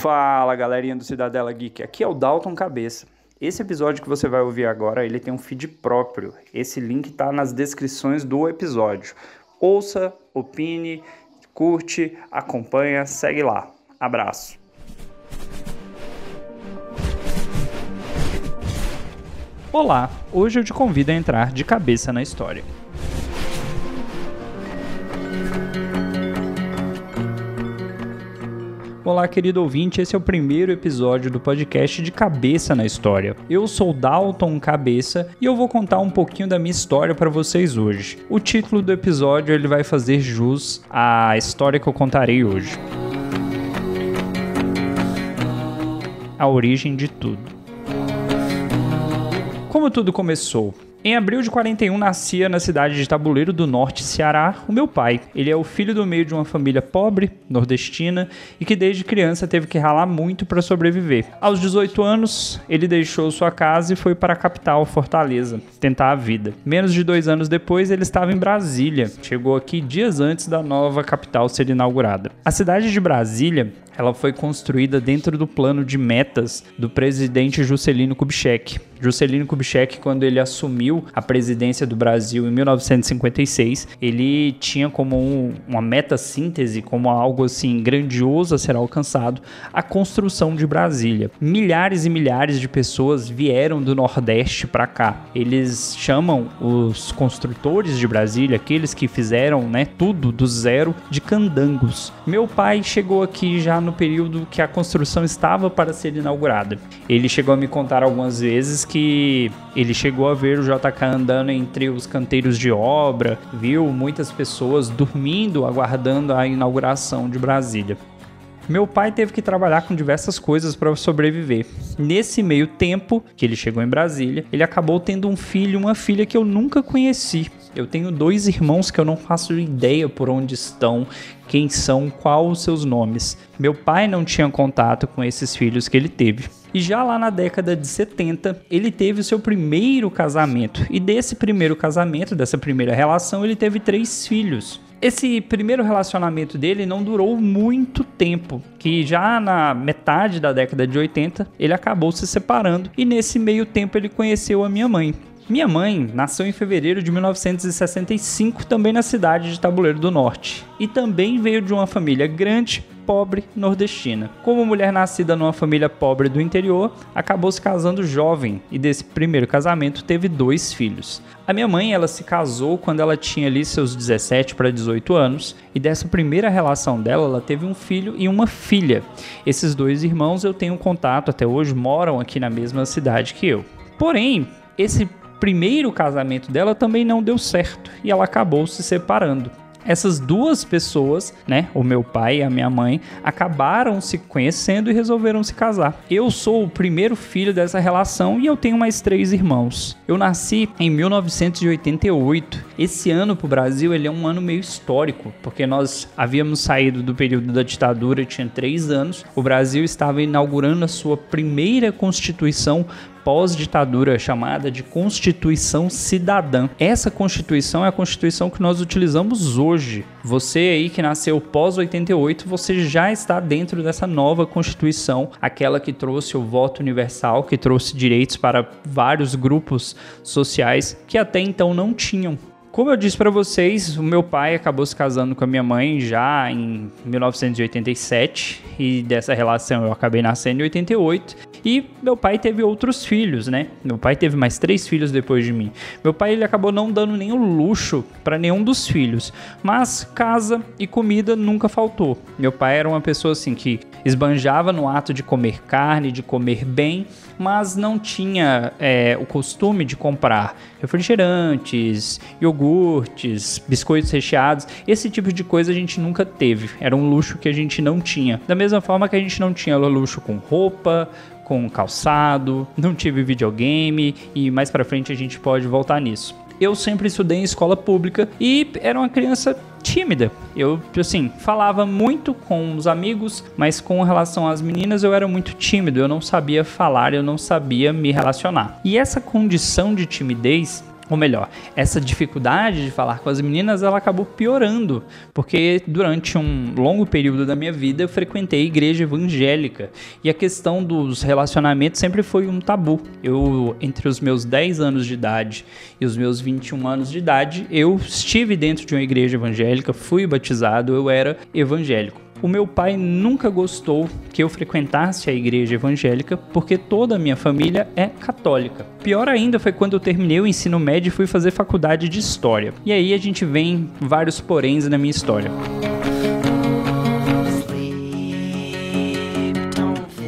Fala galerinha do Cidadela Geek, aqui é o Dalton Cabeça. Esse episódio que você vai ouvir agora, ele tem um feed próprio. Esse link tá nas descrições do episódio. Ouça, opine, curte, acompanha, segue lá. Abraço. Olá, hoje eu te convido a entrar de cabeça na história. Olá, querido ouvinte, esse é o primeiro episódio do podcast de Cabeça na História. Eu sou Dalton Cabeça e eu vou contar um pouquinho da minha história para vocês hoje. O título do episódio ele vai fazer jus à história que eu contarei hoje. A origem de tudo. Como tudo começou? Em abril de 41 nascia na cidade de Tabuleiro do Norte, Ceará, o meu pai. Ele é o filho do meio de uma família pobre, nordestina, e que desde criança teve que ralar muito para sobreviver. Aos 18 anos, ele deixou sua casa e foi para a capital, Fortaleza, tentar a vida. Menos de dois anos depois, ele estava em Brasília. Chegou aqui dias antes da nova capital ser inaugurada. A cidade de Brasília ela foi construída dentro do plano de metas do presidente Juscelino Kubitschek. Juscelino Kubitschek, quando ele assumiu a presidência do Brasil em 1956, ele tinha como um, uma meta síntese, como algo assim grandioso a ser alcançado, a construção de Brasília. Milhares e milhares de pessoas vieram do Nordeste para cá. Eles chamam os construtores de Brasília, aqueles que fizeram, né, tudo do zero, de candangos. Meu pai chegou aqui já no período que a construção estava para ser inaugurada. Ele chegou a me contar algumas vezes que ele chegou a ver o JK andando entre os canteiros de obra, viu muitas pessoas dormindo aguardando a inauguração de Brasília. Meu pai teve que trabalhar com diversas coisas para sobreviver. Nesse meio tempo que ele chegou em Brasília, ele acabou tendo um filho e uma filha que eu nunca conheci. Eu tenho dois irmãos que eu não faço ideia por onde estão, quem são, qual os seus nomes. Meu pai não tinha contato com esses filhos que ele teve. E já lá na década de 70, ele teve o seu primeiro casamento. E desse primeiro casamento, dessa primeira relação, ele teve três filhos. Esse primeiro relacionamento dele não durou muito tempo, que já na metade da década de 80 ele acabou se separando e nesse meio tempo ele conheceu a minha mãe. Minha mãe nasceu em fevereiro de 1965, também na cidade de Tabuleiro do Norte, e também veio de uma família grande, pobre nordestina. Como mulher nascida numa família pobre do interior, acabou se casando jovem e desse primeiro casamento teve dois filhos. A minha mãe, ela se casou quando ela tinha ali seus 17 para 18 anos e dessa primeira relação dela, ela teve um filho e uma filha. Esses dois irmãos eu tenho contato até hoje, moram aqui na mesma cidade que eu. Porém, esse primeiro casamento dela também não deu certo e ela acabou se separando essas duas pessoas, né, o meu pai e a minha mãe, acabaram se conhecendo e resolveram se casar. Eu sou o primeiro filho dessa relação e eu tenho mais três irmãos. Eu nasci em 1988. Esse ano para o Brasil ele é um ano meio histórico, porque nós havíamos saído do período da ditadura, tinha três anos. O Brasil estava inaugurando a sua primeira constituição pós-ditadura chamada de Constituição Cidadã. Essa Constituição é a Constituição que nós utilizamos hoje. Você aí que nasceu pós-88, você já está dentro dessa nova Constituição, aquela que trouxe o voto universal, que trouxe direitos para vários grupos sociais que até então não tinham. Como eu disse para vocês, o meu pai acabou se casando com a minha mãe já em 1987 e dessa relação eu acabei nascendo em 88 e meu pai teve outros filhos, né? Meu pai teve mais três filhos depois de mim. Meu pai ele acabou não dando nenhum luxo para nenhum dos filhos, mas casa e comida nunca faltou. Meu pai era uma pessoa assim que esbanjava no ato de comer carne, de comer bem, mas não tinha é, o costume de comprar refrigerantes, iogurtes, biscoitos recheados. Esse tipo de coisa a gente nunca teve. Era um luxo que a gente não tinha. Da mesma forma que a gente não tinha luxo com roupa, com calçado, não tive videogame e mais para frente a gente pode voltar nisso. Eu sempre estudei em escola pública e era uma criança tímida. Eu, assim, falava muito com os amigos, mas com relação às meninas eu era muito tímido. Eu não sabia falar, eu não sabia me relacionar. E essa condição de timidez ou melhor, essa dificuldade de falar com as meninas, ela acabou piorando, porque durante um longo período da minha vida eu frequentei a igreja evangélica e a questão dos relacionamentos sempre foi um tabu. Eu, entre os meus 10 anos de idade e os meus 21 anos de idade, eu estive dentro de uma igreja evangélica, fui batizado, eu era evangélico. O meu pai nunca gostou que eu frequentasse a igreja evangélica porque toda a minha família é católica. Pior ainda foi quando eu terminei o ensino médio e fui fazer faculdade de história. E aí a gente vem vários poréns na minha história.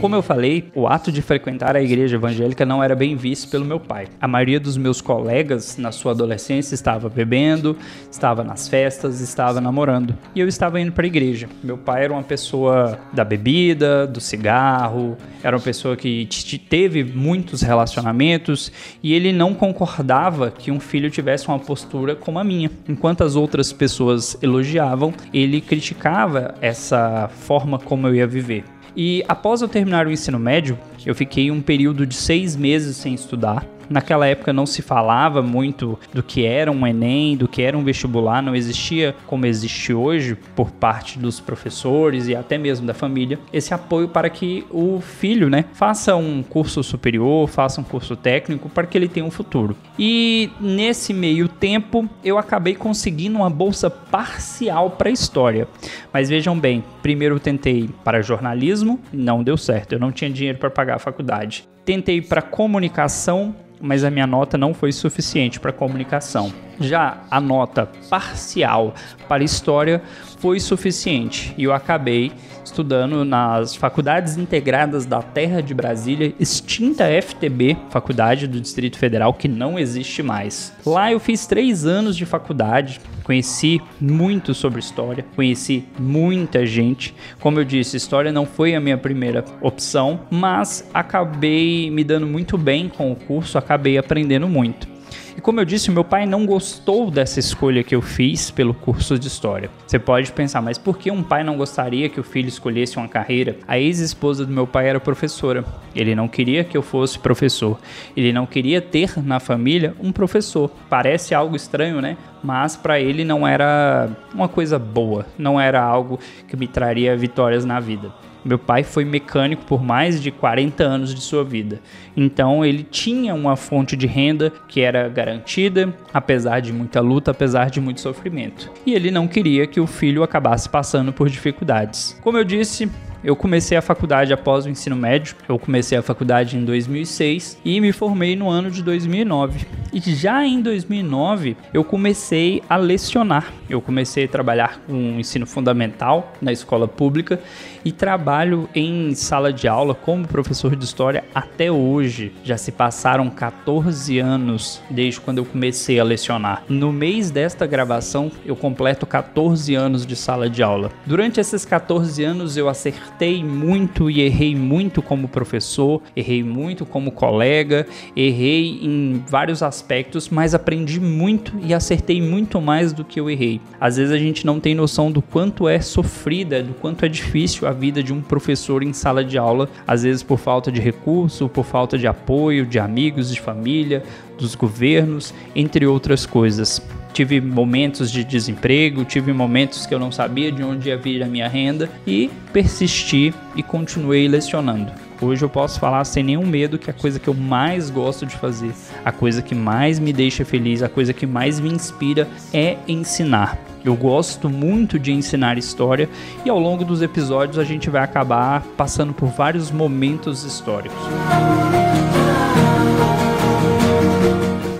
Como eu falei, o ato de frequentar a igreja evangélica não era bem visto pelo meu pai. A maioria dos meus colegas na sua adolescência estava bebendo, estava nas festas, estava namorando. E eu estava indo para a igreja. Meu pai era uma pessoa da bebida, do cigarro, era uma pessoa que teve muitos relacionamentos e ele não concordava que um filho tivesse uma postura como a minha. Enquanto as outras pessoas elogiavam, ele criticava essa forma como eu ia viver. E após eu terminar o ensino médio, eu fiquei um período de seis meses sem estudar. Naquela época não se falava muito do que era um Enem, do que era um vestibular, não existia como existe hoje por parte dos professores e até mesmo da família esse apoio para que o filho, né, faça um curso superior, faça um curso técnico para que ele tenha um futuro. E nesse meio tempo eu acabei conseguindo uma bolsa parcial para história. Mas vejam bem, primeiro eu tentei para jornalismo, não deu certo, eu não tinha dinheiro para pagar a faculdade. Tentei para comunicação, mas a minha nota não foi suficiente para comunicação. Já a nota parcial para história foi suficiente e eu acabei estudando nas Faculdades Integradas da Terra de Brasília, extinta FTB, Faculdade do Distrito Federal, que não existe mais. Lá eu fiz três anos de faculdade, conheci muito sobre história, conheci muita gente. Como eu disse, história não foi a minha primeira opção, mas acabei me dando muito bem com o curso, acabei aprendendo muito. E como eu disse, meu pai não gostou dessa escolha que eu fiz pelo curso de história. Você pode pensar, mas por que um pai não gostaria que o filho escolhesse uma carreira? A ex-esposa do meu pai era professora. Ele não queria que eu fosse professor. Ele não queria ter na família um professor. Parece algo estranho, né? Mas para ele não era uma coisa boa, não era algo que me traria vitórias na vida. Meu pai foi mecânico por mais de 40 anos de sua vida. Então ele tinha uma fonte de renda que era garantida, apesar de muita luta, apesar de muito sofrimento. E ele não queria que o filho acabasse passando por dificuldades. Como eu disse, eu comecei a faculdade após o ensino médio. Eu comecei a faculdade em 2006 e me formei no ano de 2009. E já em 2009 eu comecei a lecionar. Eu comecei a trabalhar com ensino fundamental na escola pública e trabalho em sala de aula como professor de história até hoje. Já se passaram 14 anos desde quando eu comecei a lecionar. No mês desta gravação eu completo 14 anos de sala de aula. Durante esses 14 anos eu acertei muito e errei muito como professor, errei muito como colega, errei em vários aspectos, mas aprendi muito e acertei muito mais do que eu errei. Às vezes a gente não tem noção do quanto é sofrida, do quanto é difícil a vida de um professor em sala de aula, às vezes por falta de recurso, por falta de apoio, de amigos, de família, dos governos, entre outras coisas. Tive momentos de desemprego, tive momentos que eu não sabia de onde ia vir a minha renda e persisti e continuei lecionando. Hoje eu posso falar sem nenhum medo que a coisa que eu mais gosto de fazer, a coisa que mais me deixa feliz, a coisa que mais me inspira é ensinar. Eu gosto muito de ensinar história e ao longo dos episódios a gente vai acabar passando por vários momentos históricos.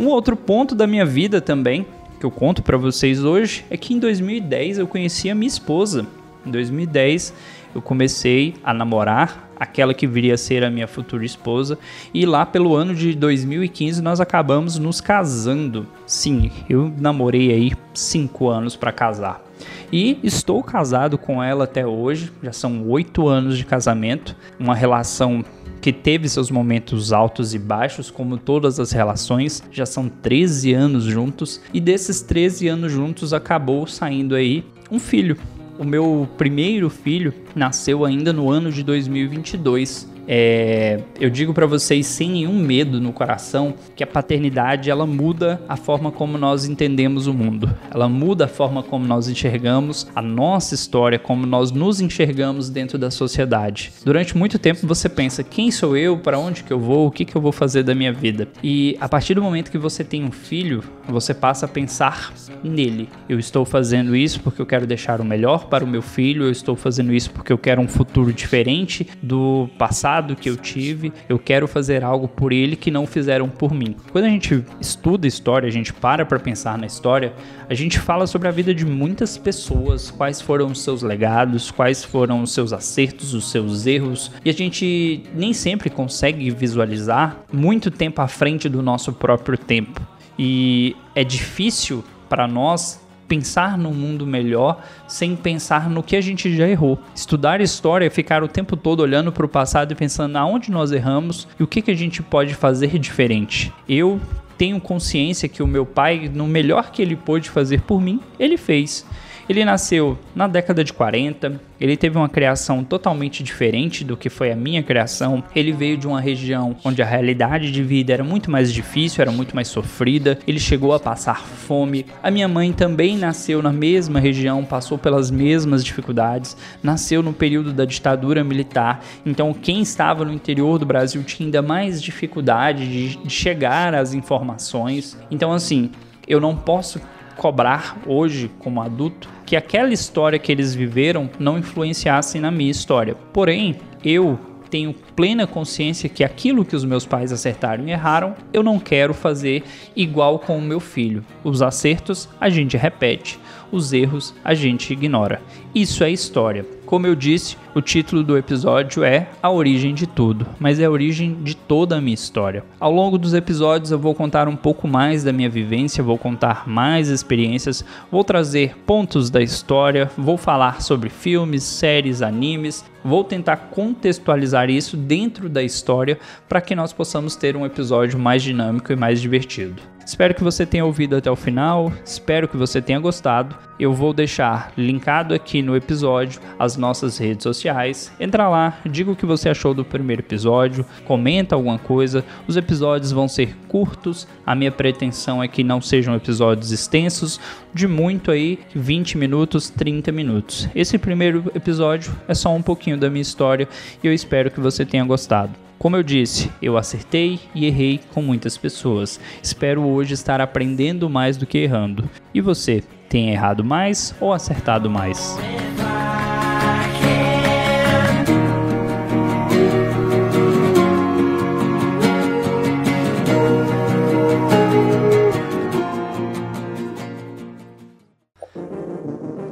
Um outro ponto da minha vida também que eu conto para vocês hoje é que em 2010 eu conheci a minha esposa. Em 2010 eu comecei a namorar aquela que viria a ser a minha futura esposa e lá pelo ano de 2015 nós acabamos nos casando. Sim, eu namorei aí cinco anos para casar. E estou casado com ela até hoje, já são oito anos de casamento, uma relação que teve seus momentos altos e baixos, como todas as relações, já são 13 anos juntos, e desses 13 anos juntos acabou saindo aí um filho. O meu primeiro filho nasceu ainda no ano de 2022. É, eu digo para vocês sem nenhum medo no coração que a paternidade ela muda a forma como nós entendemos o mundo. Ela muda a forma como nós enxergamos a nossa história, como nós nos enxergamos dentro da sociedade. Durante muito tempo você pensa quem sou eu, para onde que eu vou, o que que eu vou fazer da minha vida. E a partir do momento que você tem um filho, você passa a pensar nele. Eu estou fazendo isso porque eu quero deixar o melhor para o meu filho. Eu estou fazendo isso porque eu quero um futuro diferente do passado passado que eu tive, eu quero fazer algo por ele que não fizeram por mim. Quando a gente estuda história, a gente para para pensar na história, a gente fala sobre a vida de muitas pessoas, quais foram os seus legados, quais foram os seus acertos, os seus erros, e a gente nem sempre consegue visualizar muito tempo à frente do nosso próprio tempo. E é difícil para nós pensar num mundo melhor sem pensar no que a gente já errou. Estudar história é ficar o tempo todo olhando para o passado e pensando aonde nós erramos e o que, que a gente pode fazer diferente. Eu tenho consciência que o meu pai, no melhor que ele pôde fazer por mim, ele fez. Ele nasceu na década de 40, ele teve uma criação totalmente diferente do que foi a minha criação. Ele veio de uma região onde a realidade de vida era muito mais difícil, era muito mais sofrida. Ele chegou a passar fome. A minha mãe também nasceu na mesma região, passou pelas mesmas dificuldades, nasceu no período da ditadura militar. Então, quem estava no interior do Brasil tinha ainda mais dificuldade de, de chegar às informações. Então, assim, eu não posso cobrar hoje, como adulto, que aquela história que eles viveram não influenciasse na minha história. Porém, eu tenho plena consciência que aquilo que os meus pais acertaram e erraram, eu não quero fazer igual com o meu filho. Os acertos a gente repete, os erros a gente ignora. Isso é história. Como eu disse, o título do episódio é A Origem de Tudo, mas é a origem de toda a minha história. Ao longo dos episódios eu vou contar um pouco mais da minha vivência, vou contar mais experiências, vou trazer pontos da história, vou falar sobre filmes, séries, animes, vou tentar contextualizar isso dentro da história para que nós possamos ter um episódio mais dinâmico e mais divertido. Espero que você tenha ouvido até o final, espero que você tenha gostado. Eu vou deixar linkado aqui no episódio as nossas redes sociais. Entra lá, diga o que você achou do primeiro episódio, comenta alguma coisa. Os episódios vão ser curtos, a minha pretensão é que não sejam episódios extensos, de muito aí 20 minutos, 30 minutos. Esse primeiro episódio é só um pouquinho da minha história e eu espero que você tenha gostado. Como eu disse, eu acertei e errei com muitas pessoas. Espero hoje estar aprendendo mais do que errando. E você, tem errado mais ou acertado mais?